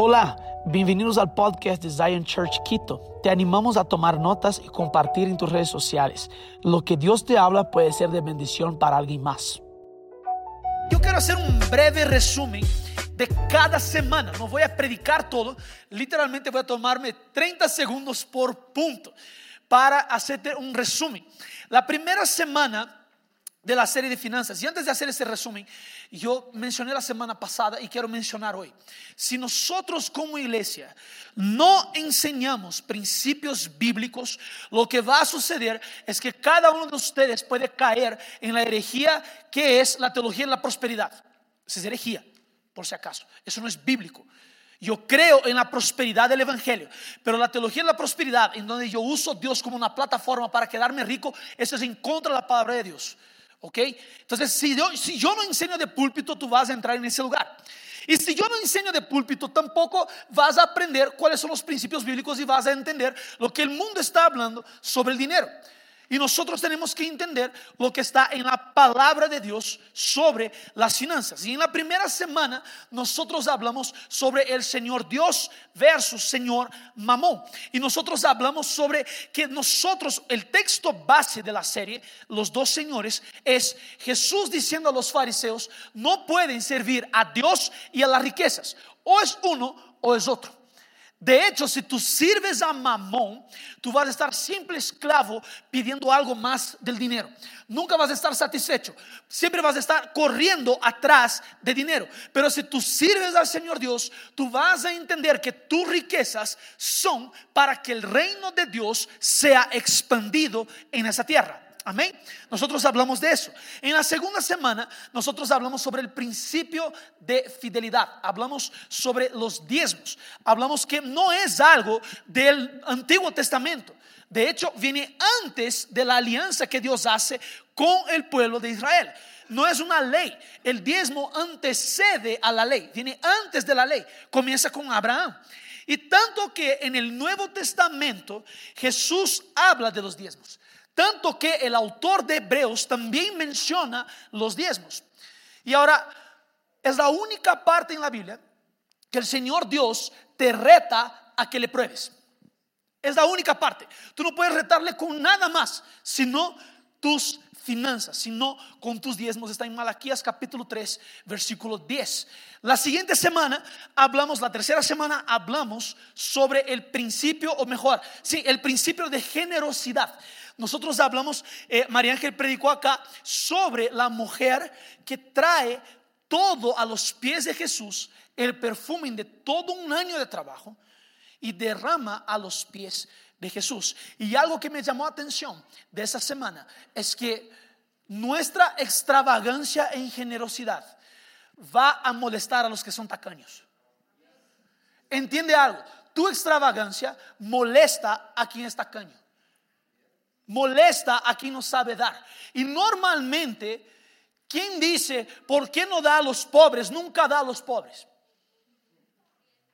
Hola, bienvenidos al podcast de Zion Church Quito. Te animamos a tomar notas y compartir en tus redes sociales. Lo que Dios te habla puede ser de bendición para alguien más. Yo quiero hacer un breve resumen de cada semana. No voy a predicar todo, literalmente voy a tomarme 30 segundos por punto para hacerte un resumen. La primera semana de la serie de finanzas. Y antes de hacer ese resumen, yo mencioné la semana pasada y quiero mencionar hoy. Si nosotros como iglesia no enseñamos principios bíblicos, lo que va a suceder es que cada uno de ustedes puede caer en la herejía que es la teología de la prosperidad. Esa es herejía, por si acaso. Eso no es bíblico. Yo creo en la prosperidad del Evangelio, pero la teología de la prosperidad, en donde yo uso Dios como una plataforma para quedarme rico, eso es en contra de la palabra de Dios. ¿Ok? Entonces, si yo, si yo no enseño de púlpito, tú vas a entrar en ese lugar. Y si yo no enseño de púlpito, tampoco vas a aprender cuáles son los principios bíblicos y vas a entender lo que el mundo está hablando sobre el dinero. Y nosotros tenemos que entender lo que está en la palabra de Dios sobre las finanzas. Y en la primera semana nosotros hablamos sobre el Señor Dios versus Señor Mamón. Y nosotros hablamos sobre que nosotros, el texto base de la serie, los dos señores, es Jesús diciendo a los fariseos, no pueden servir a Dios y a las riquezas. O es uno o es otro. De hecho, si tú sirves a mamón, tú vas a estar siempre esclavo pidiendo algo más del dinero. Nunca vas a estar satisfecho. Siempre vas a estar corriendo atrás de dinero. Pero si tú sirves al Señor Dios, tú vas a entender que tus riquezas son para que el reino de Dios sea expandido en esa tierra. Amén. Nosotros hablamos de eso. En la segunda semana, nosotros hablamos sobre el principio de fidelidad. Hablamos sobre los diezmos. Hablamos que no es algo del Antiguo Testamento. De hecho, viene antes de la alianza que Dios hace con el pueblo de Israel. No es una ley. El diezmo antecede a la ley. Viene antes de la ley. Comienza con Abraham. Y tanto que en el Nuevo Testamento Jesús habla de los diezmos. Tanto que el autor de Hebreos también menciona los diezmos. Y ahora, es la única parte en la Biblia que el Señor Dios te reta a que le pruebes. Es la única parte. Tú no puedes retarle con nada más, sino tus finanzas, sino con tus diezmos. Está en Malaquías capítulo 3, versículo 10. La siguiente semana hablamos, la tercera semana hablamos sobre el principio, o mejor, sí, el principio de generosidad. Nosotros hablamos, eh, María Ángel predicó acá sobre la mujer que trae todo a los pies de Jesús, el perfume de todo un año de trabajo y derrama a los pies de Jesús. Y algo que me llamó la atención de esa semana es que nuestra extravagancia en generosidad va a molestar a los que son tacaños. ¿Entiende algo? Tu extravagancia molesta a quien es tacaño molesta a quien no sabe dar. Y normalmente, quien dice, ¿por qué no da a los pobres? Nunca da a los pobres.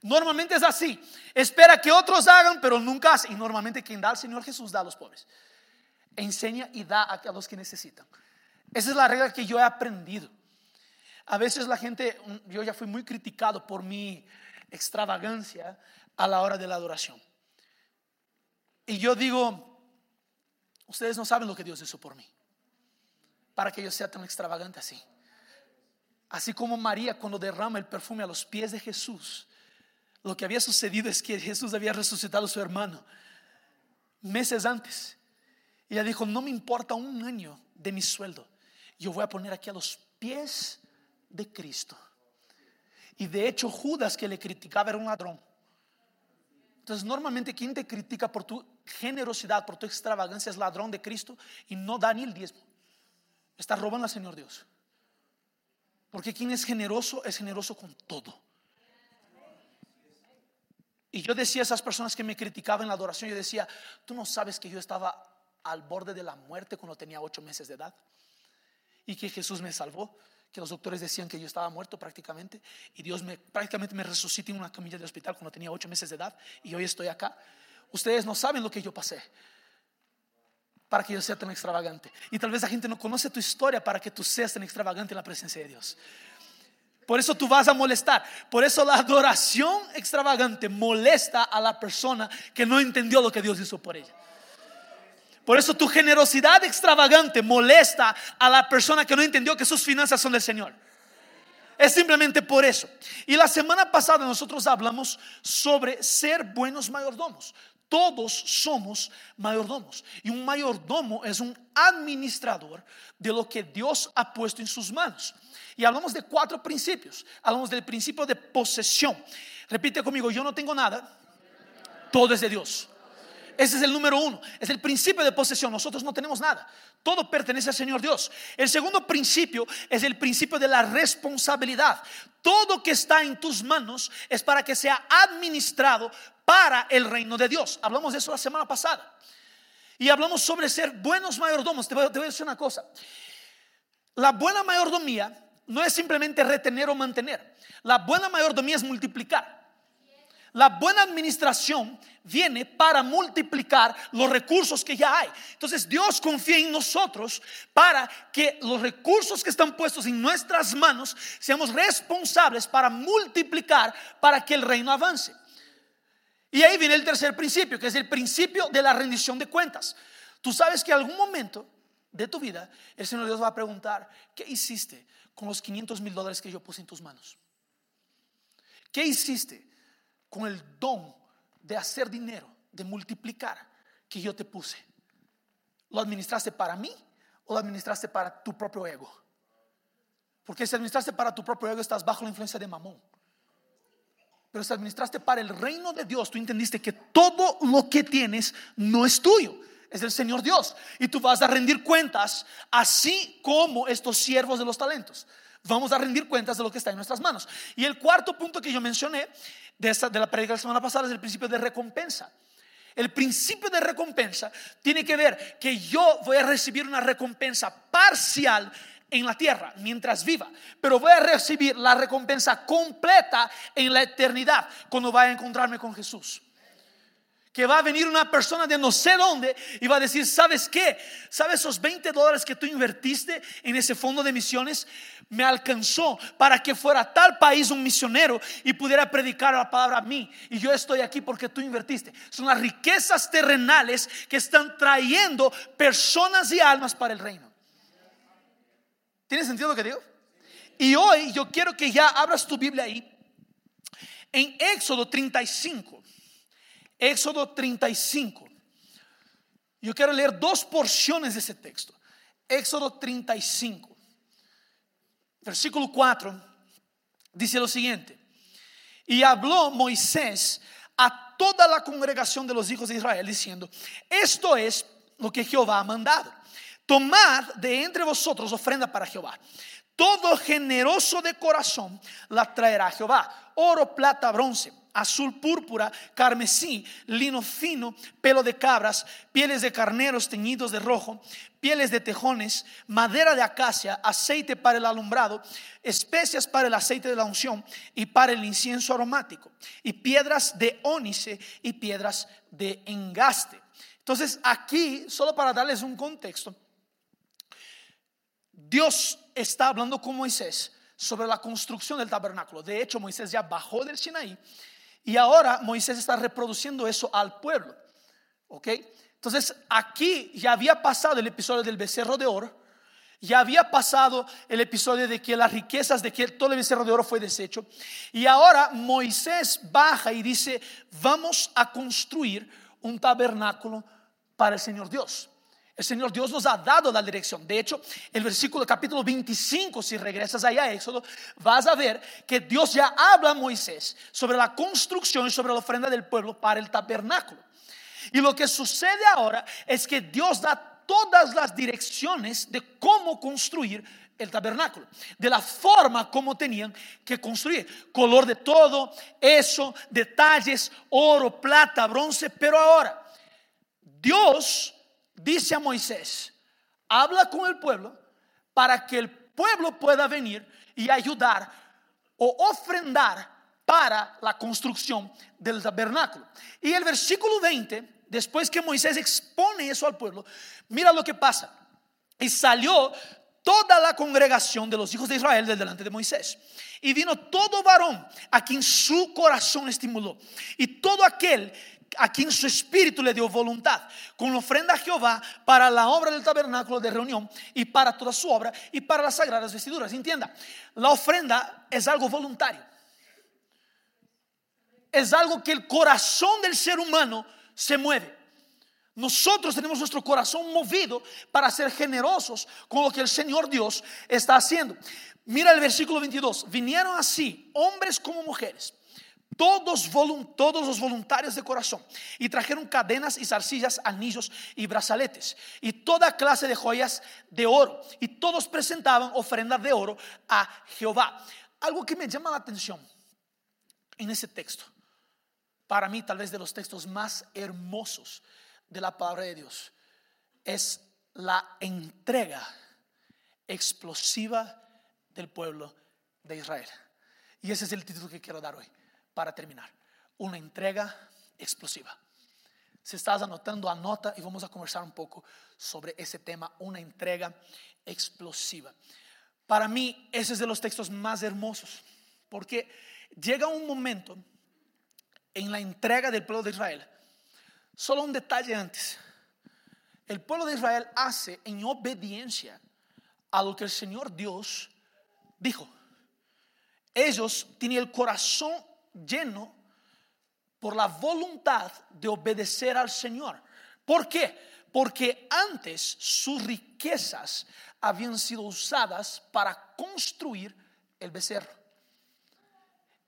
Normalmente es así. Espera que otros hagan, pero nunca hace. Y normalmente quien da al Señor Jesús da a los pobres. Enseña y da a los que necesitan. Esa es la regla que yo he aprendido. A veces la gente, yo ya fui muy criticado por mi extravagancia a la hora de la adoración. Y yo digo, Ustedes no saben lo que Dios hizo por mí. Para que yo sea tan extravagante así. Así como María cuando derrama el perfume a los pies de Jesús. Lo que había sucedido es que Jesús había resucitado a su hermano meses antes. Ella dijo, no me importa un año de mi sueldo. Yo voy a poner aquí a los pies de Cristo. Y de hecho Judas que le criticaba era un ladrón. Entonces, normalmente quien te critica por tu generosidad, por tu extravagancia, es ladrón de Cristo y no da ni el diezmo. Está robando al Señor Dios. Porque quien es generoso es generoso con todo. Y yo decía a esas personas que me criticaban en la adoración, yo decía, tú no sabes que yo estaba al borde de la muerte cuando tenía ocho meses de edad y que Jesús me salvó que los doctores decían que yo estaba muerto prácticamente y Dios me prácticamente me resucitó en una camilla de hospital cuando tenía ocho meses de edad y hoy estoy acá. Ustedes no saben lo que yo pasé para que yo sea tan extravagante. Y tal vez la gente no conoce tu historia para que tú seas tan extravagante en la presencia de Dios. Por eso tú vas a molestar. Por eso la adoración extravagante molesta a la persona que no entendió lo que Dios hizo por ella. Por eso tu generosidad extravagante molesta a la persona que no entendió que sus finanzas son del Señor. Es simplemente por eso. Y la semana pasada nosotros hablamos sobre ser buenos mayordomos. Todos somos mayordomos. Y un mayordomo es un administrador de lo que Dios ha puesto en sus manos. Y hablamos de cuatro principios. Hablamos del principio de posesión. Repite conmigo, yo no tengo nada. Todo es de Dios. Ese es el número uno. Es el principio de posesión. Nosotros no tenemos nada. Todo pertenece al Señor Dios. El segundo principio es el principio de la responsabilidad. Todo que está en tus manos es para que sea administrado para el reino de Dios. Hablamos de eso la semana pasada. Y hablamos sobre ser buenos mayordomos. Te voy, te voy a decir una cosa. La buena mayordomía no es simplemente retener o mantener. La buena mayordomía es multiplicar. La buena administración viene para multiplicar los recursos que ya hay. Entonces Dios confía en nosotros para que los recursos que están puestos en nuestras manos seamos responsables para multiplicar para que el reino avance. Y ahí viene el tercer principio, que es el principio de la rendición de cuentas. Tú sabes que en algún momento de tu vida el Señor Dios va a preguntar, ¿qué hiciste con los 500 mil dólares que yo puse en tus manos? ¿Qué hiciste? Con el don de hacer dinero, de multiplicar que yo te puse. ¿Lo administraste para mí o lo administraste para tu propio ego? Porque si administraste para tu propio ego estás bajo la influencia de mamón. Pero si administraste para el reino de Dios, tú entendiste que todo lo que tienes no es tuyo, es del Señor Dios. Y tú vas a rendir cuentas, así como estos siervos de los talentos. Vamos a rendir cuentas de lo que está en nuestras manos. Y el cuarto punto que yo mencioné de, esta, de la predica de la semana pasada es el principio de recompensa. El principio de recompensa tiene que ver que yo voy a recibir una recompensa parcial en la tierra mientras viva, pero voy a recibir la recompensa completa en la eternidad cuando vaya a encontrarme con Jesús que va a venir una persona de no sé dónde y va a decir, ¿sabes qué? ¿Sabes esos 20 dólares que tú invertiste en ese fondo de misiones? Me alcanzó para que fuera a tal país un misionero y pudiera predicar la palabra a mí. Y yo estoy aquí porque tú invertiste. Son las riquezas terrenales que están trayendo personas y almas para el reino. ¿Tiene sentido lo que digo? Y hoy yo quiero que ya abras tu Biblia ahí. En Éxodo 35. Éxodo 35. Yo quiero leer dos porciones de ese texto. Éxodo 35, versículo 4, dice lo siguiente. Y habló Moisés a toda la congregación de los hijos de Israel diciendo, esto es lo que Jehová ha mandado. Tomad de entre vosotros ofrenda para Jehová. Todo generoso de corazón la traerá Jehová. Oro, plata, bronce azul púrpura, carmesí, lino fino, pelo de cabras, pieles de carneros teñidos de rojo, pieles de tejones, madera de acacia, aceite para el alumbrado, especias para el aceite de la unción y para el incienso aromático, y piedras de ónice y piedras de engaste. Entonces aquí, solo para darles un contexto, Dios está hablando con Moisés sobre la construcción del tabernáculo. De hecho, Moisés ya bajó del Sinaí y ahora Moisés está reproduciendo eso al pueblo. ¿Ok? Entonces aquí ya había pasado el episodio del becerro de oro. Ya había pasado el episodio de que las riquezas de que todo el becerro de oro fue deshecho. Y ahora Moisés baja y dice, vamos a construir un tabernáculo para el Señor Dios. El Señor Dios nos ha dado la dirección. De hecho, el versículo capítulo 25, si regresas allá a Éxodo, vas a ver que Dios ya habla a Moisés sobre la construcción y sobre la ofrenda del pueblo para el tabernáculo. Y lo que sucede ahora es que Dios da todas las direcciones de cómo construir el tabernáculo, de la forma como tenían que construir, color de todo, eso, detalles, oro, plata, bronce, pero ahora Dios dice a Moisés, habla con el pueblo para que el pueblo pueda venir y ayudar o ofrendar para la construcción del tabernáculo. Y el versículo 20, después que Moisés expone eso al pueblo, mira lo que pasa. Y salió toda la congregación de los hijos de Israel del delante de Moisés. Y vino todo varón a quien su corazón estimuló. Y todo aquel a quien su espíritu le dio voluntad, con ofrenda a Jehová para la obra del tabernáculo de reunión y para toda su obra y para las sagradas vestiduras. Entienda, la ofrenda es algo voluntario. Es algo que el corazón del ser humano se mueve. Nosotros tenemos nuestro corazón movido para ser generosos con lo que el Señor Dios está haciendo. Mira el versículo 22. Vinieron así, hombres como mujeres, todos, los voluntarios de corazón, y trajeron cadenas y zarcillas, anillos y brazaletes, y toda clase de joyas de oro, y todos presentaban ofrendas de oro a Jehová. Algo que me llama la atención en ese texto, para mí tal vez de los textos más hermosos de la palabra de Dios es la entrega explosiva del pueblo de Israel. Y ese es el título que quiero dar hoy para terminar. Una entrega explosiva. Si estás anotando, anota y vamos a conversar un poco sobre ese tema, una entrega explosiva. Para mí, ese es de los textos más hermosos, porque llega un momento en la entrega del pueblo de Israel Solo un detalle antes. El pueblo de Israel hace en obediencia a lo que el Señor Dios dijo. Ellos tienen el corazón lleno por la voluntad de obedecer al Señor. ¿Por qué? Porque antes sus riquezas habían sido usadas para construir el becerro.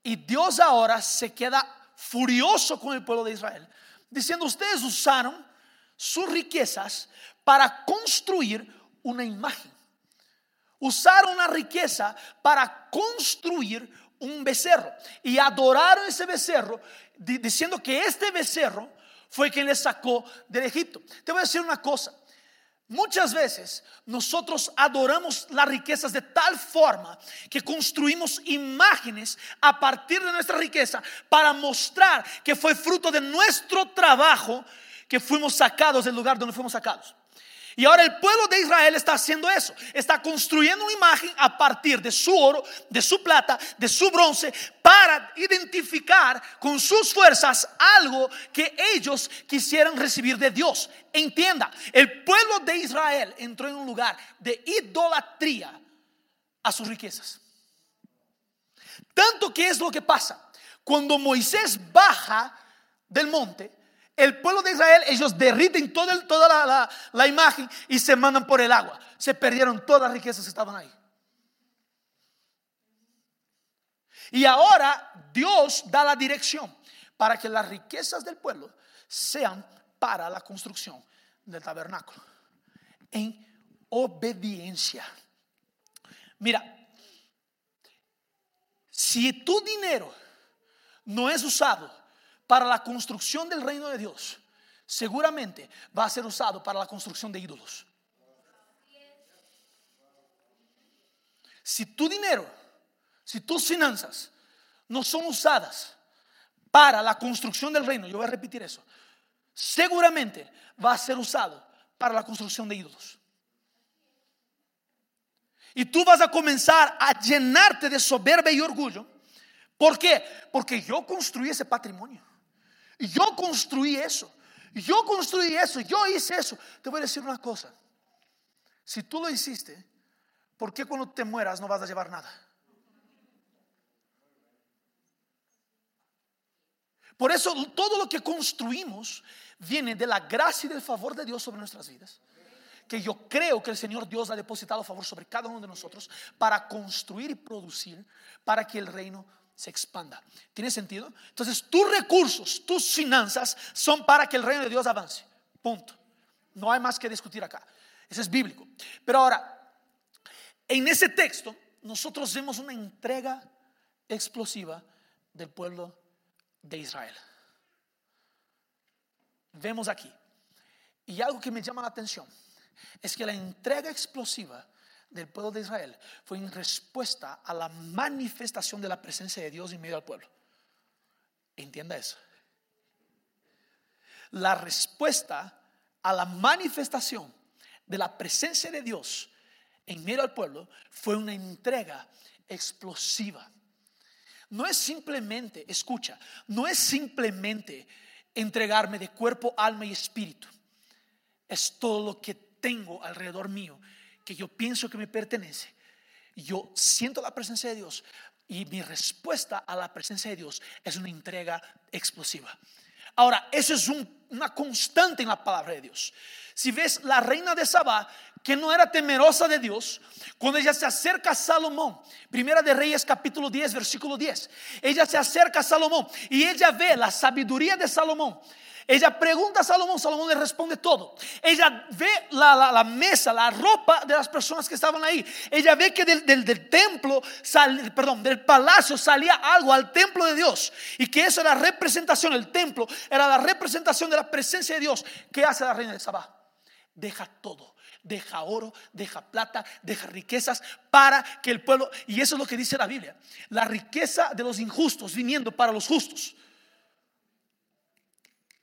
Y Dios ahora se queda furioso con el pueblo de Israel diciendo, ustedes usaron sus riquezas para construir una imagen. Usaron una riqueza para construir un becerro y adoraron ese becerro diciendo que este becerro fue quien les sacó del Egipto. Te voy a decir una cosa. Muchas veces nosotros adoramos las riquezas de tal forma que construimos imágenes a partir de nuestra riqueza para mostrar que fue fruto de nuestro trabajo que fuimos sacados del lugar donde fuimos sacados. Y ahora el pueblo de Israel está haciendo eso. Está construyendo una imagen a partir de su oro, de su plata, de su bronce, para identificar con sus fuerzas algo que ellos quisieran recibir de Dios. Entienda, el pueblo de Israel entró en un lugar de idolatría a sus riquezas. Tanto que es lo que pasa. Cuando Moisés baja del monte, el pueblo de Israel, ellos derriten toda, toda la, imagen y se mandan por el agua. Se perdieron todas las riquezas que estaban ahí. Y ahora Dios da la dirección para que las riquezas del pueblo sean para la construcción del tabernáculo. En obediencia. Mira, si tu dinero no es usado para la construcción del reino de Dios, seguramente va a ser usado para la construcción de ídolos. Si tu dinero, si tus finanzas no son usadas para la construcción del reino, yo voy a repetir eso, seguramente va a ser usado para la construcción de ídolos. Y tú vas a comenzar a llenarte de soberbia y orgullo. ¿Por qué? Porque yo construí ese patrimonio. Yo construí eso. Yo construí eso. Yo hice eso. Te voy a decir una cosa. Si tú lo hiciste, ¿por qué cuando te mueras no vas a llevar nada? Por eso todo lo que construimos viene de la gracia y del favor de Dios sobre nuestras vidas. Que yo creo que el Señor Dios ha depositado favor sobre cada uno de nosotros para construir y producir para que el reino se expanda. ¿Tiene sentido? Entonces tus recursos, tus finanzas son para que el reino de Dios avance. Punto. No hay más que discutir acá. Eso es bíblico. Pero ahora, en ese texto, nosotros vemos una entrega explosiva del pueblo de Israel. Vemos aquí. Y algo que me llama la atención es que la entrega explosiva del pueblo de Israel fue en respuesta a la manifestación de la presencia de Dios en medio del pueblo. Entienda eso. La respuesta a la manifestación de la presencia de Dios en medio al pueblo fue una entrega explosiva. No es simplemente, escucha, no es simplemente entregarme de cuerpo, alma y espíritu. Es todo lo que tengo alrededor mío, que yo pienso que me pertenece. Yo siento la presencia de Dios y mi respuesta a la presencia de Dios es una entrega explosiva. Ahora, eso es una constante en la palabra de Dios. Si ves la reina de Sabá, que no era temerosa de Dios, cuando ella se acerca a Salomón, primera de Reyes capítulo 10, versículo 10, ella se acerca a Salomón y ella ve la sabiduría de Salomón. Ella pregunta a Salomón, Salomón le responde todo. Ella ve la, mesa, la ropa de las personas que estaban ahí. Ella ve que del, del, templo, perdón, del palacio salía algo al templo de Dios. Y que eso era representación, el templo era la representación de la presencia de Dios. ¿Qué hace la reina de Sabá? Deja todo deja oro, deja plata, deja riquezas para que el pueblo, y eso es lo que dice la Biblia, la riqueza de los injustos viniendo para los justos.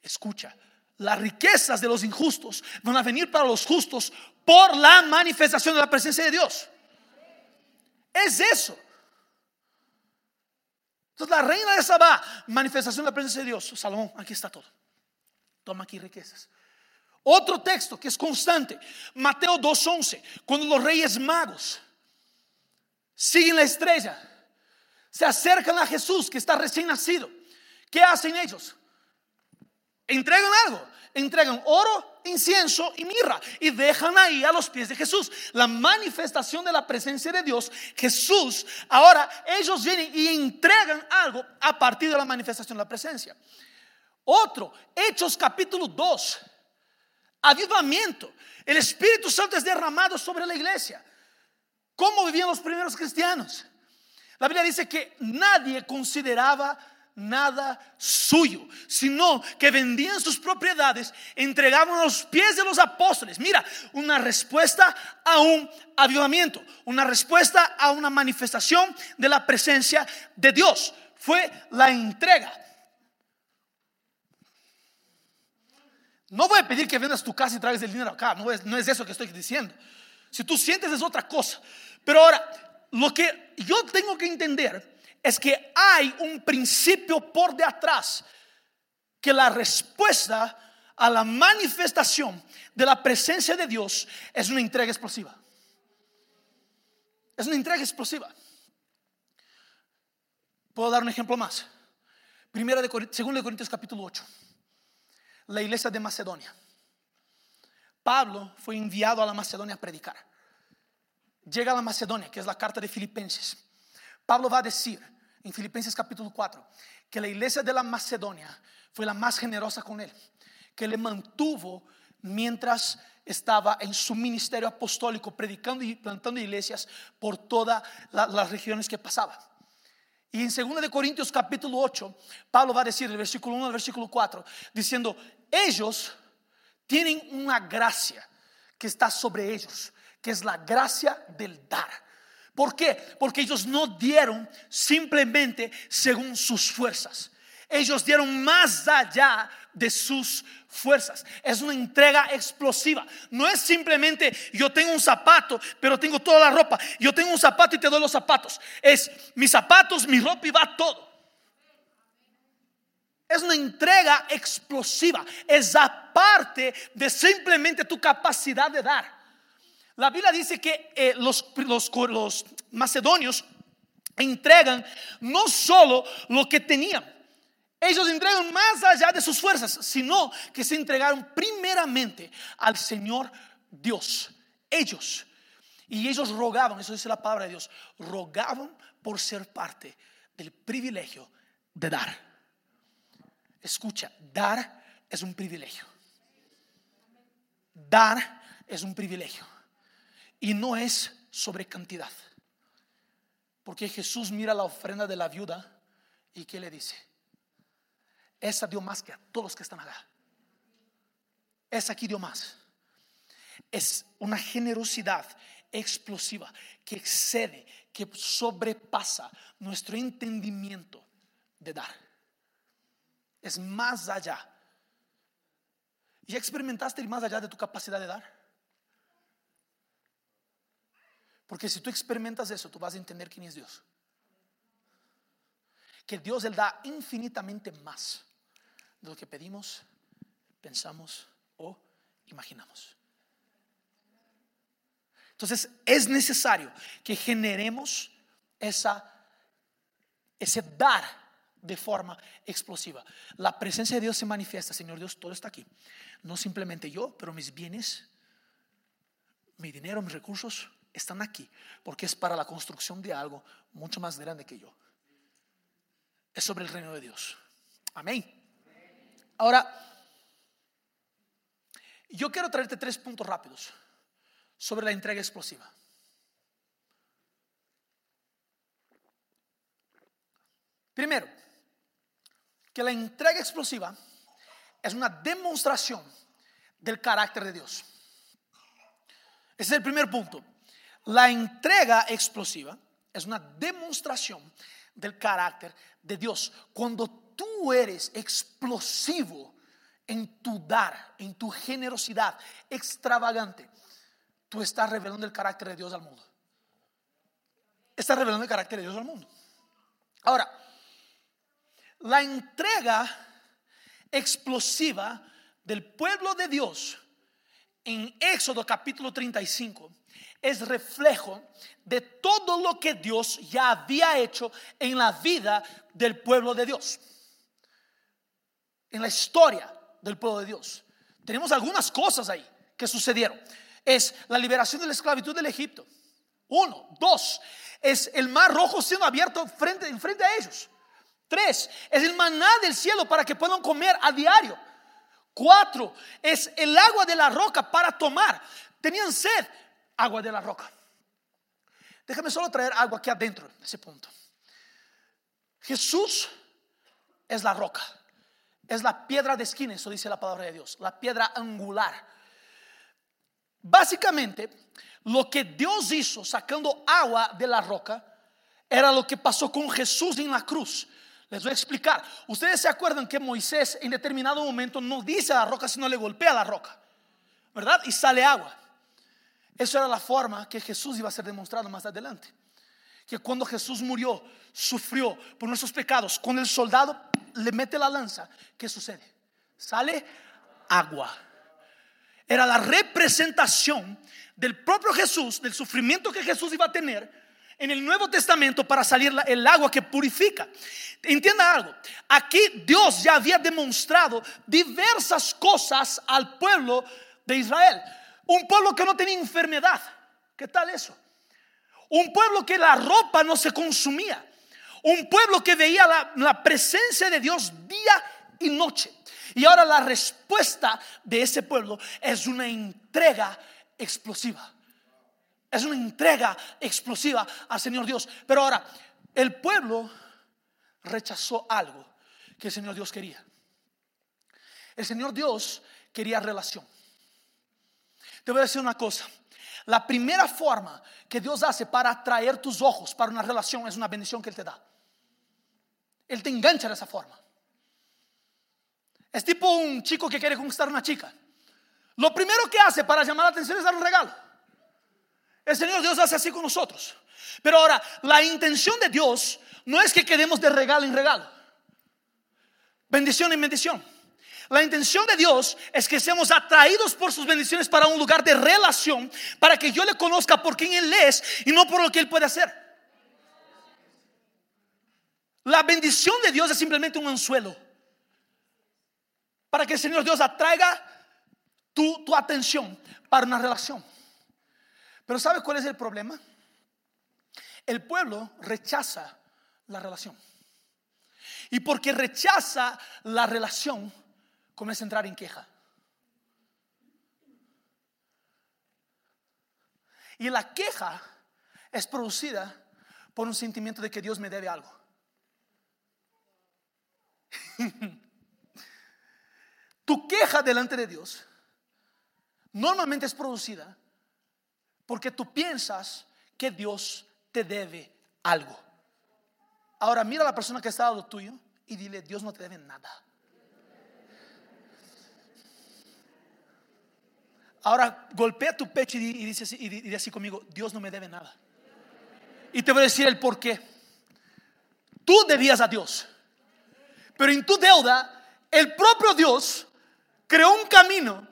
Escucha, las riquezas de los injustos van a venir para los justos por la manifestación de la presencia de Dios. Es eso. Entonces la reina de Sabá, manifestación de la presencia de Dios. Salomón, aquí está todo. Toma aquí riquezas. Otro texto que es constante, Mateo 2.11, cuando los reyes magos siguen la estrella, se acercan a Jesús que está recién nacido. ¿Qué hacen ellos? Entregan algo, entregan oro, incienso y mirra y dejan ahí a los pies de Jesús la manifestación de la presencia de Dios. Jesús, ahora ellos vienen y entregan algo a partir de la manifestación de la presencia. Otro, Hechos capítulo 2 avivamiento. El Espíritu Santo es derramado sobre la iglesia. ¿Cómo vivían los primeros cristianos? La Biblia dice que nadie consideraba nada suyo, sino que vendían sus propiedades, entregaban los pies de los apóstoles. Mira, una respuesta a un avivamiento, una respuesta a una manifestación de la presencia de Dios. Fue la entrega. No voy a pedir que vendas tu casa y traigas el dinero acá, no es, no es eso que estoy diciendo. Si tú sientes es otra cosa. Pero ahora, lo que yo tengo que entender es que hay un principio por detrás que la respuesta a la manifestación de la presencia de Dios es una entrega explosiva. Es una entrega explosiva. Puedo dar un ejemplo más. Primera de, de Corintios capítulo 8 la iglesia de Macedonia. Pablo fue enviado a la Macedonia a predicar. Llega a la Macedonia, que es la carta de Filipenses. Pablo va a decir en Filipenses capítulo 4 que la iglesia de la Macedonia fue la más generosa con él, que le mantuvo mientras estaba en su ministerio apostólico, predicando y plantando iglesias por todas las regiones que pasaba. Y en 2 de Corintios capítulo 8, Pablo va a decir el versículo 1 al versículo 4, diciendo, ellos tienen una gracia que está sobre ellos, que es la gracia del dar. ¿Por qué? Porque ellos no dieron simplemente según sus fuerzas. Ellos dieron más allá de sus fuerzas. Es una entrega explosiva. No es simplemente yo tengo un zapato, pero tengo toda la ropa. Yo tengo un zapato y te doy los zapatos. Es mis zapatos, mi ropa y va todo. Es una entrega explosiva. Es aparte de simplemente tu capacidad de dar. La Biblia dice que eh, los, los, los macedonios entregan no solo lo que tenían, ellos entregan más allá de sus fuerzas, sino que se entregaron primeramente al Señor Dios. Ellos. Y ellos rogaban, eso dice la palabra de Dios, rogaban por ser parte del privilegio de dar. Escucha, dar es un privilegio. Dar es un privilegio. Y no es sobre cantidad. Porque Jesús mira la ofrenda de la viuda y ¿qué le dice? Esa dio más que a todos los que están acá. Esa aquí dio más. Es una generosidad explosiva que excede, que sobrepasa nuestro entendimiento de dar. Es más allá. ¿Ya experimentaste ir más allá de tu capacidad de dar? Porque si tú experimentas eso, tú vas a entender quién es Dios. Que Dios Él da infinitamente más de lo que pedimos, pensamos o imaginamos. Entonces es necesario que generemos esa, ese dar de forma explosiva. La presencia de Dios se manifiesta, Señor Dios, todo está aquí. No simplemente yo, pero mis bienes, mi dinero, mis recursos están aquí, porque es para la construcción de algo mucho más grande que yo. Es sobre el reino de Dios. Amén. Ahora, yo quiero traerte tres puntos rápidos sobre la entrega explosiva. Primero, que la entrega explosiva es una demostración del carácter de Dios. Ese es el primer punto. La entrega explosiva es una demostración del carácter de Dios. Cuando tú eres explosivo en tu dar, en tu generosidad extravagante, tú estás revelando el carácter de Dios al mundo. Estás revelando el carácter de Dios al mundo. Ahora, la entrega explosiva del pueblo de Dios en Éxodo capítulo 35 es reflejo de todo lo que Dios ya había hecho en la vida del pueblo de Dios. En la historia del pueblo de Dios. Tenemos algunas cosas ahí que sucedieron. Es la liberación de la esclavitud del Egipto. Uno. Dos. Es el mar rojo siendo abierto frente, en frente a ellos. Tres. Es el maná del cielo para que puedan comer a diario. Cuatro. Es el agua de la roca para tomar. Tenían sed agua de la roca. Déjame solo traer algo aquí adentro, ese punto. Jesús es la roca, es la piedra de esquina, eso dice la palabra de Dios, la piedra angular. Básicamente, lo que Dios hizo sacando agua de la roca era lo que pasó con Jesús en la cruz. Les voy a explicar. Ustedes se acuerdan que Moisés en determinado momento no dice a la roca, sino le golpea la roca, ¿verdad? Y sale agua. Eso era la forma que Jesús iba a ser demostrado más adelante. Que cuando Jesús murió, sufrió por nuestros pecados, cuando el soldado le mete la lanza, ¿qué sucede? Sale agua. Era la representación del propio Jesús, del sufrimiento que Jesús iba a tener en el Nuevo Testamento para salir el agua que purifica. Entienda algo, aquí Dios ya había demostrado diversas cosas al pueblo de Israel. Un pueblo que no tenía enfermedad. ¿Qué tal eso? Un pueblo que la ropa no se consumía. Un pueblo que veía la, presencia de Dios día y noche. Y ahora la respuesta de ese pueblo es una entrega explosiva. Es una entrega explosiva al Señor Dios. Pero ahora, el pueblo rechazó algo que el Señor Dios quería. El Señor Dios quería relación. Te voy a decir una cosa. La primera forma que Dios hace para atraer tus ojos para una relación es una bendición que Él te da. Él te engancha de esa forma. Es tipo un chico que quiere conquistar a una chica. Lo primero que hace para llamar la atención es dar un regalo. El Señor Dios hace así con nosotros. Pero ahora, la intención de Dios no es que quedemos de regalo en regalo. Bendición en bendición. La intención de Dios es que seamos atraídos por sus bendiciones para un lugar de relación, para que yo le conozca por quién Él es y no por lo que Él puede hacer. La bendición de Dios es simplemente un anzuelo para que el Señor Dios atraiga tu, tu atención para una relación. Pero ¿sabe cuál es el problema? El pueblo rechaza la relación. Y porque rechaza la relación, comienza a entrar en queja. Y la queja es producida por un sentimiento de que Dios me debe algo. tu queja delante de Dios normalmente es producida porque tú piensas que Dios te debe algo. Ahora mira a la persona que está al lado tuyo y dile, Dios no te debe nada. Ahora golpea tu pecho y, dice así, y di- y di así conmigo, Dios no me debe nada. Y te voy a decir el por qué. Tú debías a Dios. Pero en tu deuda, el propio Dios creó un camino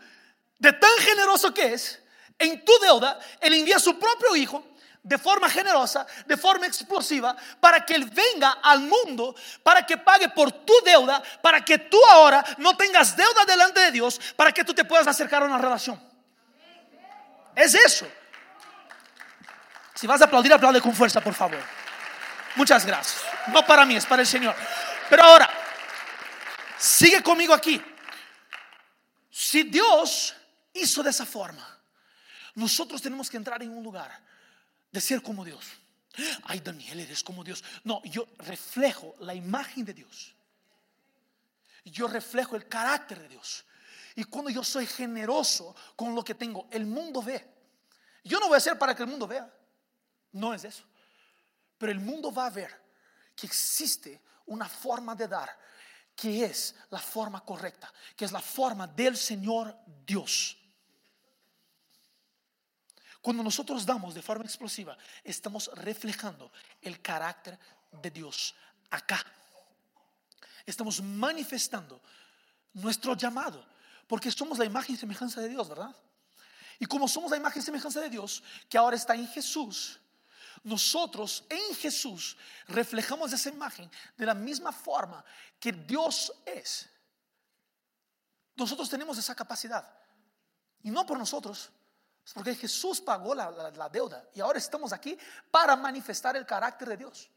de tan generoso que es. En tu deuda, Él envía a su propio Hijo de forma generosa, de forma explosiva, para que Él venga al mundo, para que pague por tu deuda, para que tú ahora no tengas deuda delante de Dios, para que tú te puedas acercar a una relación. Es eso. Si vas a aplaudir, aplaude con fuerza, por favor. Muchas gracias. No para mí, es para el Señor. Pero ahora, sigue conmigo aquí. Si Dios hizo de esa forma, nosotros tenemos que entrar en un lugar de ser como Dios. Ay, Daniel, eres como Dios. No, yo reflejo la imagen de Dios. Yo reflejo el carácter de Dios. Y cuando yo soy generoso con lo que tengo, el mundo ve. Yo no voy a hacer para que el mundo vea. No es eso. Pero el mundo va a ver que existe una forma de dar que es la forma correcta, que es la forma del Señor Dios. Cuando nosotros damos de forma explosiva, estamos reflejando el carácter de Dios acá. Estamos manifestando nuestro llamado, porque somos la imagen y semejanza de Dios, ¿verdad? Y como somos la imagen y semejanza de Dios, que ahora está en Jesús, nosotros en Jesús reflejamos esa imagen de la misma forma que Dios es. Nosotros tenemos esa capacidad. Y no por nosotros, es porque Jesús pagó la, la- la deuda y ahora estamos aquí para manifestar el carácter de Dios.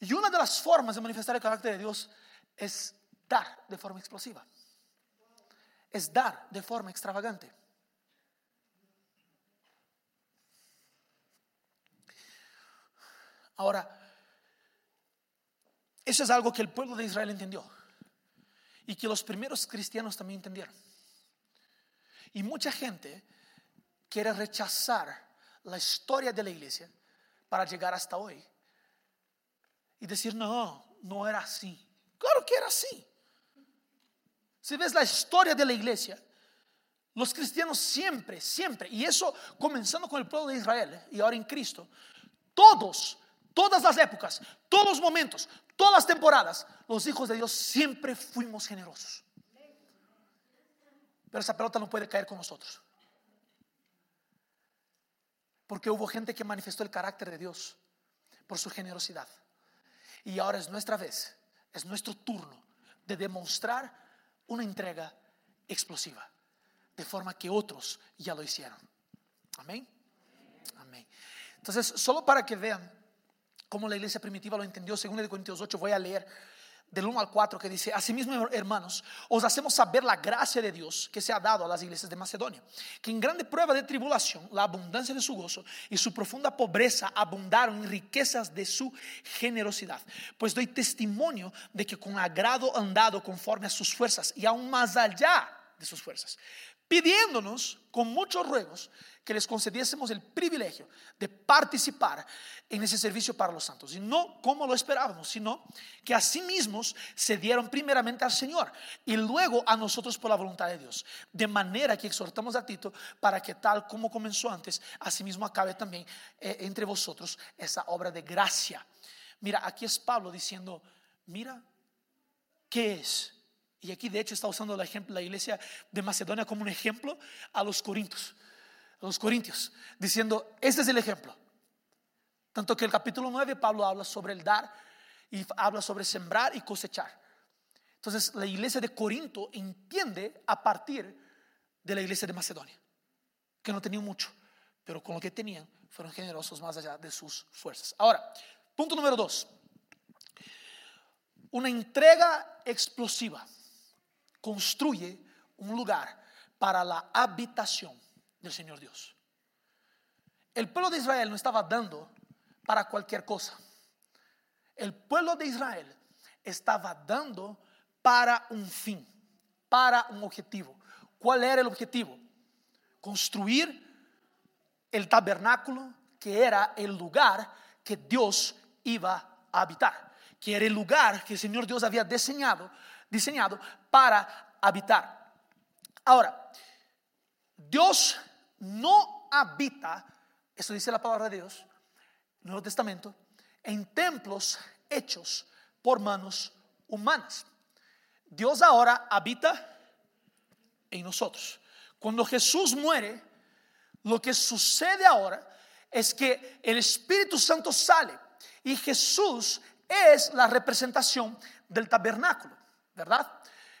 Y una de las formas de manifestar el carácter de Dios es dar de forma explosiva. Es dar de forma extravagante. Ahora, eso es algo que el pueblo de Israel entendió y que los primeros cristianos también entendieron. Y mucha gente quiere rechazar la historia de la iglesia para llegar hasta hoy y decir, no, no era así. Claro que era así. Si ves la historia de la iglesia, los cristianos siempre, siempre, y eso comenzando con el pueblo de Israel ¿eh? y ahora en Cristo, todos, todas las épocas, todos los momentos, todas las temporadas, los hijos de Dios siempre fuimos generosos. Pero esa pelota no puede caer con nosotros. Porque hubo gente que manifestó el carácter de Dios por su generosidad. Y ahora es nuestra vez, es nuestro turno de demostrar una entrega explosiva, de forma que otros ya lo hicieron. Amén. Amén. Entonces, solo para que vean cómo la iglesia primitiva lo entendió, según de Corintios 8, voy a leer del 1 al 4 que dice, asimismo hermanos, os hacemos saber la gracia de Dios que se ha dado a las iglesias de Macedonia, que en grande prueba de tribulación, la abundancia de su gozo y su profunda pobreza abundaron en riquezas de su generosidad. Pues doy testimonio de que con agrado han dado conforme a sus fuerzas y aún más allá de sus fuerzas, pidiéndonos con muchos ruegos que les concediésemos el privilegio de participar en ese servicio para los santos. Y no como lo esperábamos, sino que a sí mismos se dieron primeramente al Señor y luego a nosotros por la voluntad de Dios. De manera que exhortamos a Tito para que tal como comenzó antes, asimismo acabe también eh, entre vosotros esa obra de gracia. Mira, aquí es Pablo diciendo, mira, ¿qué es? Y aquí de hecho está usando el ejemplo, la iglesia de Macedonia como un ejemplo a los corintios, a los corintios, diciendo, este es el ejemplo. Tanto que el capítulo 9 Pablo habla sobre el dar y habla sobre sembrar y cosechar. Entonces la iglesia de Corinto entiende a partir de la iglesia de Macedonia, que no tenían mucho, pero con lo que tenían fueron generosos más allá de sus fuerzas. Ahora, punto número dos. Una entrega explosiva construye un lugar para la habitación del Señor Dios. El pueblo de Israel no estaba dando para cualquier cosa. El pueblo de Israel estaba dando para un fin, para un objetivo. ¿Cuál era el objetivo? Construir el tabernáculo que era el lugar que Dios iba a habitar, que era el lugar que el Señor Dios había diseñado, diseñado para habitar. Ahora, Dios no habita, eso dice la palabra de Dios, Nuevo Testamento, en templos hechos por manos humanas. Dios ahora habita en nosotros. Cuando Jesús muere, lo que sucede ahora es que el Espíritu Santo sale y Jesús es la representación del tabernáculo, ¿verdad?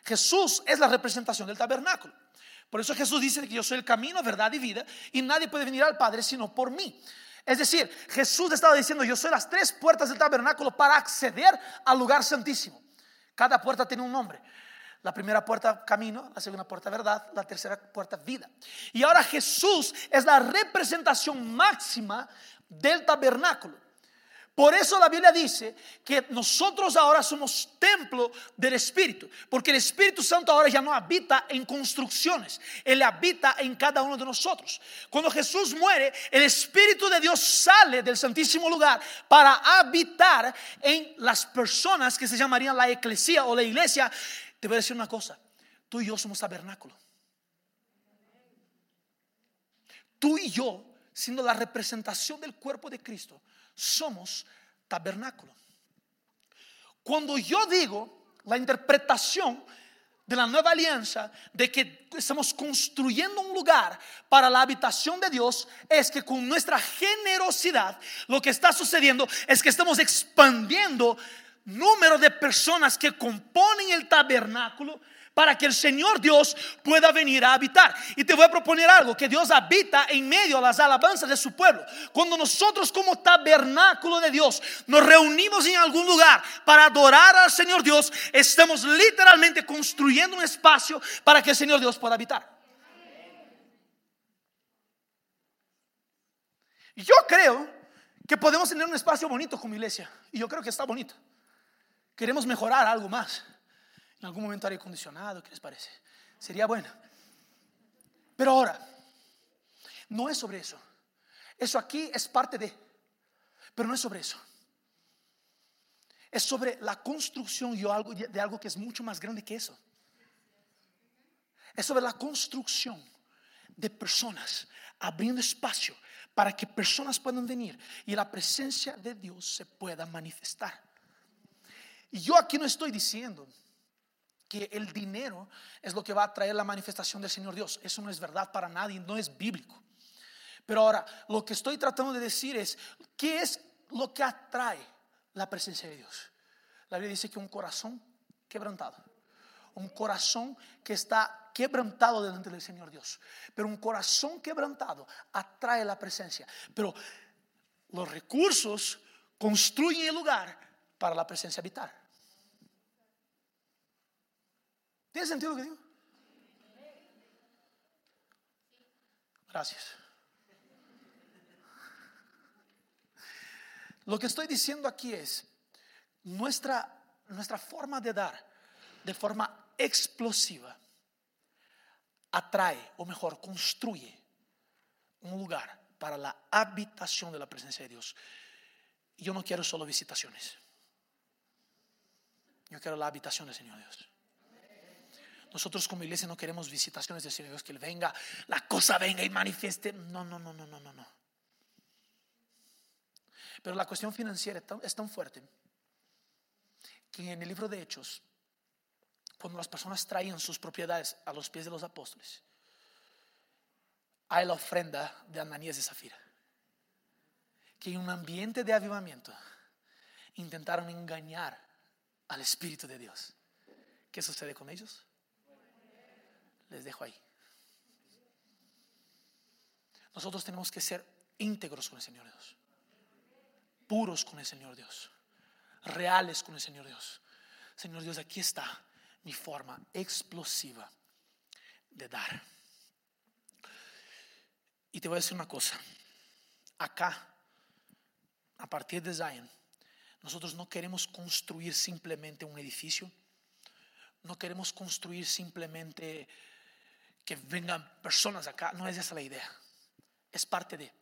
Jesús es la representación del tabernáculo. Por eso Jesús dice que yo soy el camino, verdad y vida y nadie puede venir al Padre sino por mí. Es decir, Jesús estaba diciendo, yo soy las tres puertas del tabernáculo para acceder al lugar santísimo. Cada puerta tiene un nombre. La primera puerta camino, la segunda puerta verdad, la tercera puerta vida. Y ahora Jesús es la representación máxima del tabernáculo. Por eso la Biblia dice que nosotros ahora somos templo del Espíritu, porque el Espíritu Santo ahora ya no habita en construcciones, Él habita en cada uno de nosotros. Cuando Jesús muere, el Espíritu de Dios sale del santísimo lugar para habitar en las personas que se llamarían la eclesía o la iglesia. Te voy a decir una cosa, tú y yo somos tabernáculo. Tú y yo, siendo la representación del cuerpo de Cristo, somos tabernáculo. Cuando yo digo la interpretación de la nueva alianza, de que estamos construyendo un lugar para la habitación de Dios, es que con nuestra generosidad lo que está sucediendo es que estamos expandiendo número de personas que componen el tabernáculo para que el Señor Dios pueda venir a habitar. Y te voy a proponer algo, que Dios habita en medio de las alabanzas de su pueblo. Cuando nosotros como tabernáculo de Dios nos reunimos en algún lugar para adorar al Señor Dios, estamos literalmente construyendo un espacio para que el Señor Dios pueda habitar. Yo creo que podemos tener un espacio bonito como iglesia. Y yo creo que está bonito. Queremos mejorar algo más. En algún momento aire acondicionado, ¿qué les parece? Sería bueno. Pero ahora, no es sobre eso. Eso aquí es parte de, pero no es sobre eso. Es sobre la construcción de algo que es mucho más grande que eso. Es sobre la construcción de personas, abriendo espacio para que personas puedan venir y la presencia de Dios se pueda manifestar. Y yo aquí no estoy diciendo que el dinero es lo que va a traer la manifestación del Señor Dios. Eso no es verdad para nadie, no es bíblico. Pero ahora, lo que estoy tratando de decir es, ¿qué es lo que atrae la presencia de Dios? La Biblia dice que un corazón quebrantado, un corazón que está quebrantado delante del Señor Dios. Pero un corazón quebrantado atrae la presencia. Pero los recursos construyen el lugar para la presencia habitar. ¿Tiene sentido lo que digo? Gracias. Lo que estoy diciendo aquí es, nuestra, nuestra forma de dar de forma explosiva atrae, o mejor, construye un lugar para la habitación de la presencia de Dios. Yo no quiero solo visitaciones. Yo quiero la habitación del Señor Dios. Nosotros como iglesia no queremos visitaciones Señor Dios, que Él venga, la cosa venga y manifieste. No, no, no, no, no, no, no. Pero la cuestión financiera es tan, fuerte que en el libro de Hechos, cuando las personas traían sus propiedades a los pies de los apóstoles, hay la ofrenda de Ananías y Zafira, que en un ambiente de avivamiento intentaron engañar al Espíritu de Dios. ¿Qué sucede con ellos? Les dejo ahí. Nosotros tenemos que ser íntegros con el Señor Dios, puros con el Señor Dios, reales con el Señor Dios. Señor Dios, aquí está mi forma explosiva de dar. Y te voy a decir una cosa, acá, a partir de Zion, nosotros no queremos construir simplemente un edificio, no queremos construir simplemente que vengan personas acá, no es esa la idea, es parte de.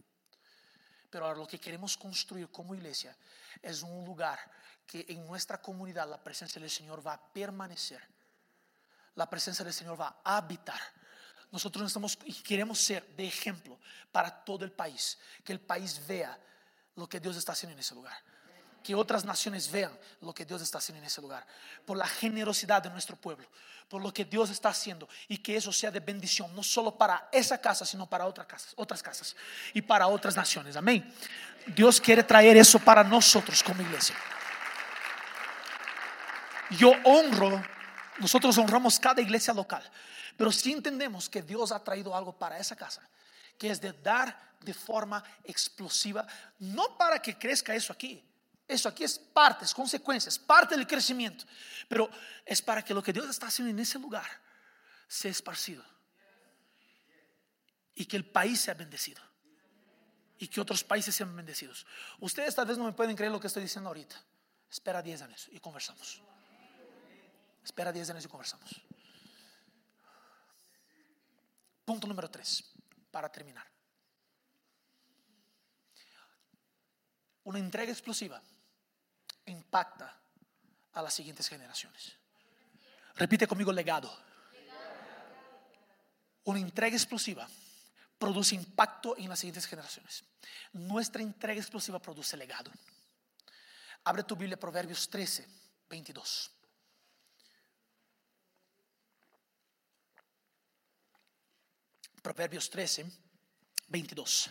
Pero ahora lo que queremos construir como iglesia es un lugar que en nuestra comunidad la presencia del Señor va a permanecer, la presencia del Señor va a habitar, nosotros estamos y queremos ser de ejemplo para todo el país, que el país vea lo que Dios está haciendo en ese lugar. Que otras naciones vean lo que Dios está haciendo en ese lugar. Por la generosidad de nuestro pueblo. Por lo que Dios está haciendo. Y que eso sea de bendición. No solo para esa casa, sino para otras casas. Otras casas. Y para otras naciones. Amén. Dios quiere traer eso para nosotros como iglesia. Yo honro. Nosotros honramos cada iglesia local. Pero si entendemos que Dios ha traído algo para esa casa que es de dar de forma explosiva, no para que crezca eso aquí. Eso aquí es parte, es consecuencia, parte del crecimiento, pero es para que lo que Dios está haciendo en ese lugar sea esparcido y que el país sea bendecido y que otros países sean bendecidos. Ustedes tal vez no me pueden creer lo que estoy diciendo ahorita. Espera 10 años y conversamos. Espera 10 años y conversamos. Punto número 3 para terminar. Una entrega explosiva impacta a las siguientes generaciones. Repite conmigo legado. Una entrega explosiva produce impacto en las siguientes generaciones. Nuestra entrega explosiva produce legado. Abre tu Biblia, Proverbios 13, 22. Proverbios 13, 22.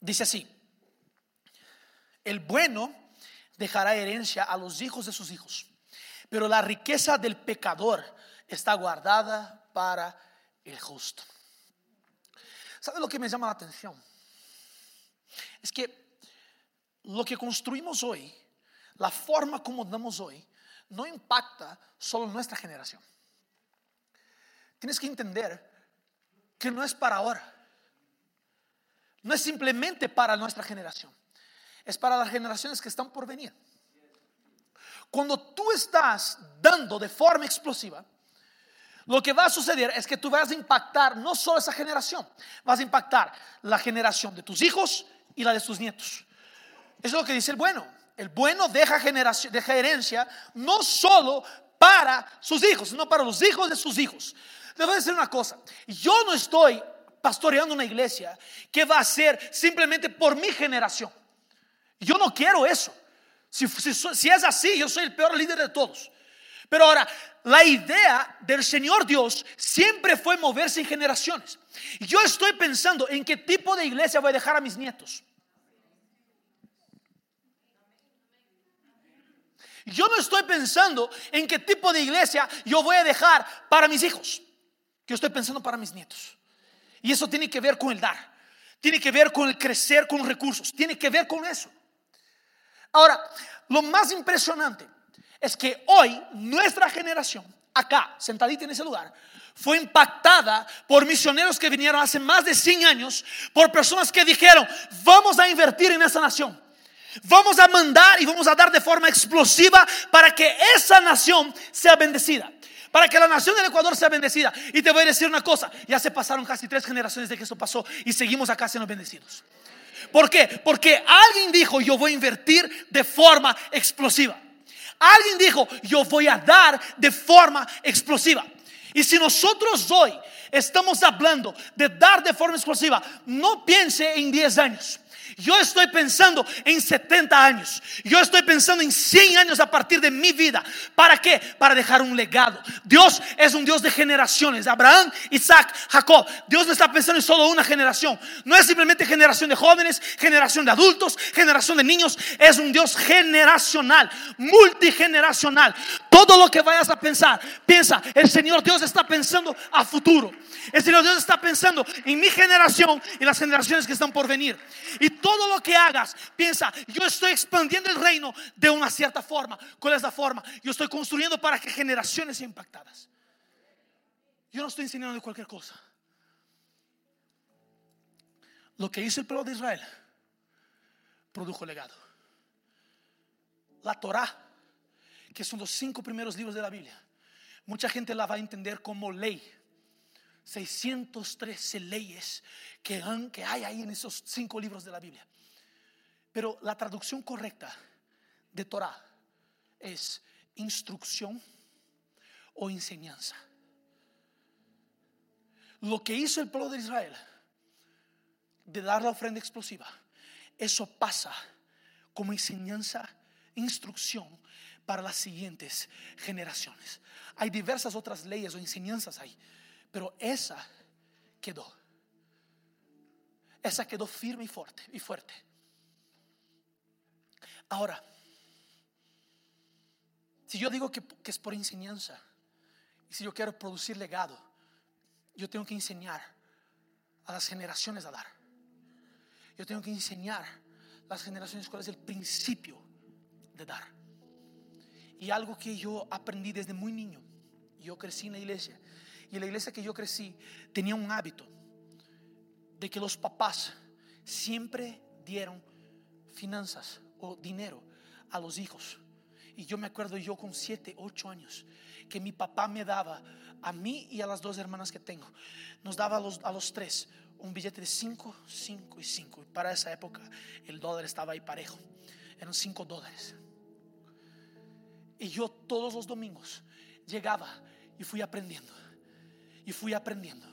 Dice así, el bueno dejará herencia a los hijos de sus hijos, pero la riqueza del pecador está guardada para el justo. ¿Sabe lo que me llama la atención? Es que lo que construimos hoy, la forma como damos hoy, no impacta solo nuestra generación. Tienes que entender que no es para ahora. No es simplemente para nuestra generación. Es para las generaciones que están por venir. Cuando tú estás dando de forma explosiva, lo que va a suceder es que tú vas a impactar no solo esa generación, vas a impactar la generación de tus hijos y la de tus nietos. Eso es lo que dice el bueno. El bueno deja, generación, deja herencia no solo para sus hijos, sino para los hijos de sus hijos. Le voy a decir una cosa, yo no estoy pastoreando una iglesia que va a ser simplemente por mi generación. Yo no quiero eso. Si, es así, yo soy el peor líder de todos. Pero ahora, la idea del Señor Dios siempre fue moverse en generaciones. Yo estoy pensando en qué tipo de iglesia voy a dejar a mis nietos. Yo no estoy pensando en qué tipo de iglesia yo voy a dejar para mis hijos yo estoy pensando para mis nietos. Y eso tiene que ver con el dar, tiene que ver con el crecer con recursos, tiene que ver con eso. Ahora, lo más impresionante es que hoy nuestra generación, acá, sentadita en ese lugar, fue impactada por misioneros que vinieron hace más de 100 años, por personas que dijeron, vamos a invertir en esa nación. Vamos a mandar y vamos a dar de forma explosiva para que esa nación sea bendecida para que la nación del Ecuador sea bendecida. Y te voy a decir una cosa, ya se pasaron casi tres generaciones de que eso pasó y seguimos acá siendo bendecidos. ¿Por qué? Porque alguien dijo, yo voy a invertir de forma explosiva. Alguien dijo, yo voy a dar de forma explosiva. Y si nosotros hoy estamos hablando de dar de forma explosiva, no piense en 10 años. Yo estoy pensando en 70 años. Yo estoy pensando en 100 años a partir de mi vida. ¿Para qué? Para dejar un legado. Dios es un Dios de generaciones. Abraham, Isaac, Jacob. Dios no está pensando en solo una generación. No es simplemente generación de jóvenes, generación de adultos, generación de niños. Es un Dios generacional, multigeneracional. Todo lo que vayas a pensar, piensa, el Señor Dios está pensando a futuro. El Señor Dios está pensando en mi generación y las generaciones que están por venir. Y todo lo que hagas, piensa, yo estoy expandiendo el reino de una cierta forma. ¿Cuál es la forma? Yo estoy construyendo para que generaciones sean impactadas. Yo no estoy enseñando de cualquier cosa. Lo que hizo el pueblo de Israel produjo legado. La Torah, que son los cinco primeros libros de la Biblia, mucha gente la va a entender como ley 613 leyes que, hay ahí en esos cinco libros de la Biblia. Pero la traducción correcta de Torah es instrucción o enseñanza. lo que hizo el pueblo de Israel, de dar la ofrenda explosiva, eso pasa como enseñanza, instrucción para las siguientes generaciones. Hay diversas otras leyes o enseñanzas ahí, pero esa quedó. Esa quedó firme y fuerte y fuerte. Ahora, si yo digo que, es por enseñanza, y si yo quiero producir legado, yo tengo que enseñar a las generaciones a dar. Yo tengo que enseñar a las generaciones cuál es el principio de dar. Y algo que yo aprendí desde muy niño, yo crecí en la iglesia, y la iglesia que yo crecí tenía un hábito de que los papás siempre dieron finanzas o dinero a los hijos. Y yo me acuerdo yo con 7, 8 años que mi papá me daba a mí y a las dos hermanas que tengo. Nos daba a los, a los tres un billete de 5, 5 y 5. Y para esa época el dólar estaba ahí parejo. Eran 5 dólares. Y yo todos los domingos llegaba y fui aprendiendo. Y fui aprendiendo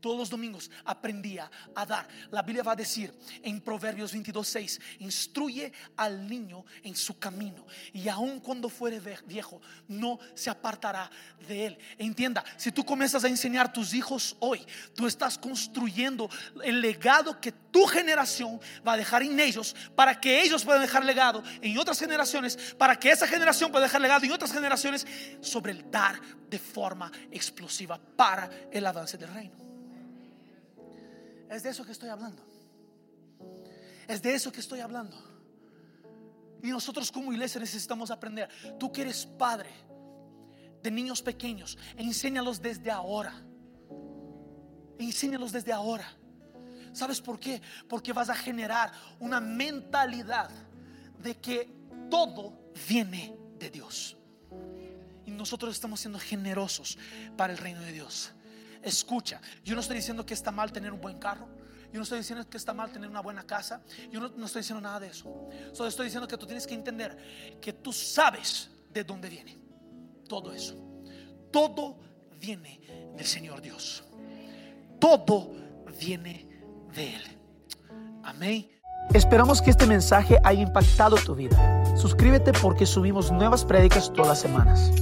todos los domingos aprendía a dar. La Biblia va a decir en Proverbios 22:6, instruye al niño en su camino y aun cuando fuere viejo no se apartará de él. entienda, si tú comienzas a enseñar a tus hijos hoy, tú estás construyendo el legado que tu generación va a dejar en ellos para que ellos puedan dejar legado en otras generaciones, para que esa generación pueda dejar legado en otras generaciones sobre el dar de forma explosiva para el avance del reino. Es de eso que estoy hablando. Es de eso que estoy hablando. Y nosotros como iglesia necesitamos aprender. Tú que eres padre de niños pequeños, enséñalos desde ahora. Enséñalos desde ahora. ¿Sabes por qué? Porque vas a generar una mentalidad de que todo viene de Dios. Y nosotros estamos siendo generosos para el reino de Dios. Escucha, yo no estoy diciendo que está mal tener un buen carro. Yo no estoy diciendo que está mal tener una buena casa. Yo no, estoy diciendo nada de eso. Solo estoy diciendo que tú tienes que entender que tú sabes de dónde viene todo eso. Todo viene del Señor Dios. Todo viene de Él. Amén. Esperamos que este mensaje haya impactado tu vida. Suscríbete porque subimos nuevas prédicas todas las semanas.